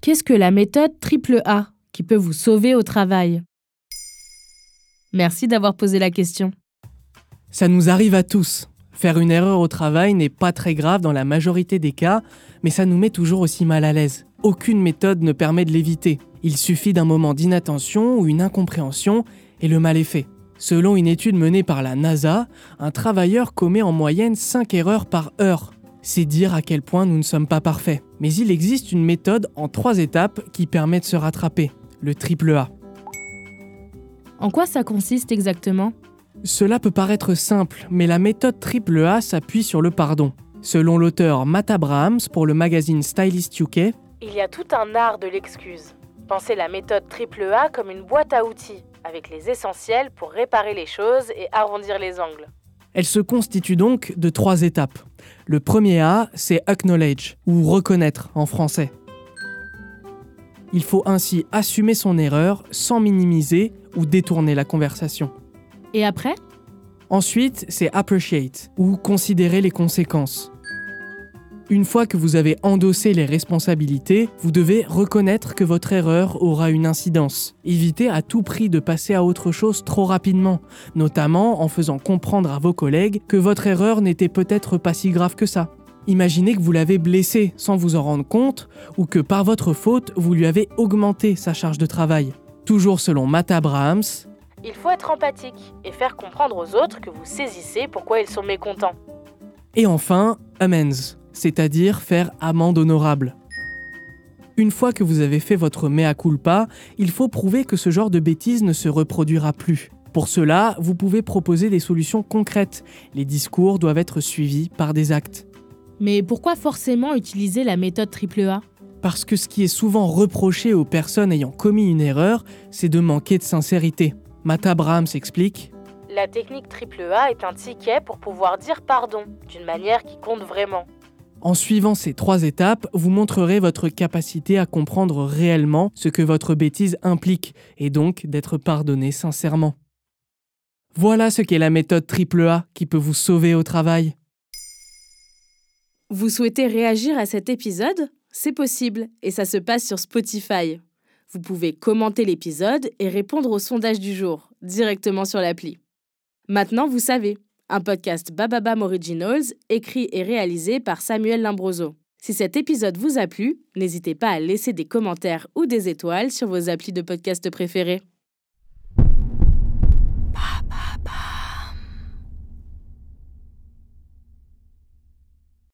Qu'est-ce que la méthode triple A qui peut vous sauver au travail? Merci d'avoir posé la question. Ça nous arrive à tous. Faire une erreur au travail n'est pas très grave dans la majorité des cas, mais ça nous met toujours aussi mal à l'aise. Aucune méthode ne permet de l'éviter. Il suffit d'un moment d'inattention ou une incompréhension et le mal est fait. Selon une étude menée par la NASA, un travailleur commet en moyenne 5 erreurs par heure. C'est dire à quel point nous ne sommes pas parfaits. Mais il existe une méthode en 3 étapes qui permet de se rattraper, le triple A. En quoi ça consiste exactement? Cela peut paraître simple, mais la méthode triple A s'appuie sur le pardon. Selon l'auteur Matt Abrahams pour le magazine Stylist UK, Il y a tout un art de l'excuse. Pensez la méthode triple A comme une boîte à outils, avec les essentiels pour réparer les choses et arrondir les angles. Elle se constitue donc de trois étapes. Le premier A, c'est acknowledge, ou reconnaître en français. Il faut ainsi assumer son erreur sans minimiser ou détourner la conversation. Et après? Ensuite, c'est appreciate, ou considérer les conséquences. Une fois que vous avez endossé les responsabilités, vous devez reconnaître que votre erreur aura une incidence. Évitez à tout prix de passer à autre chose trop rapidement, notamment en faisant comprendre à vos collègues que votre erreur n'était peut-être pas si grave que ça. Imaginez que vous l'avez blessé sans vous en rendre compte, ou que par votre faute, vous lui avez augmenté sa charge de travail. Toujours selon Matt Abrahams, Il faut être empathique et faire comprendre aux autres que vous saisissez pourquoi ils sont mécontents. Et enfin, amends, c'est-à-dire faire amende honorable. Une fois que vous avez fait votre mea culpa, il faut prouver que ce genre de bêtises ne se reproduira plus. Pour cela, vous pouvez proposer des solutions concrètes. Les discours doivent être suivis par des actes. Mais pourquoi forcément utiliser la méthode triple A? Parce que ce qui est souvent reproché aux personnes ayant commis une erreur, c'est de manquer de sincérité. Matt Abraham s'explique La technique triple A est un ticket pour pouvoir dire pardon d'une manière qui compte vraiment. En suivant ces trois étapes, vous montrerez votre capacité à comprendre réellement ce que votre bêtise implique et donc d'être pardonné sincèrement. Voilà ce qu'est la méthode AAA qui peut vous sauver au travail. Vous souhaitez réagir à cet épisode? C'est possible et ça se passe sur Spotify. Vous pouvez commenter l'épisode et répondre au sondage du jour directement sur l'appli. Maintenant, vous savez, un podcast Bababam Originals écrit et réalisé par Samuel Limbroso. Si cet épisode vous a plu, n'hésitez pas à laisser des commentaires ou des étoiles sur vos applis de podcast préférés.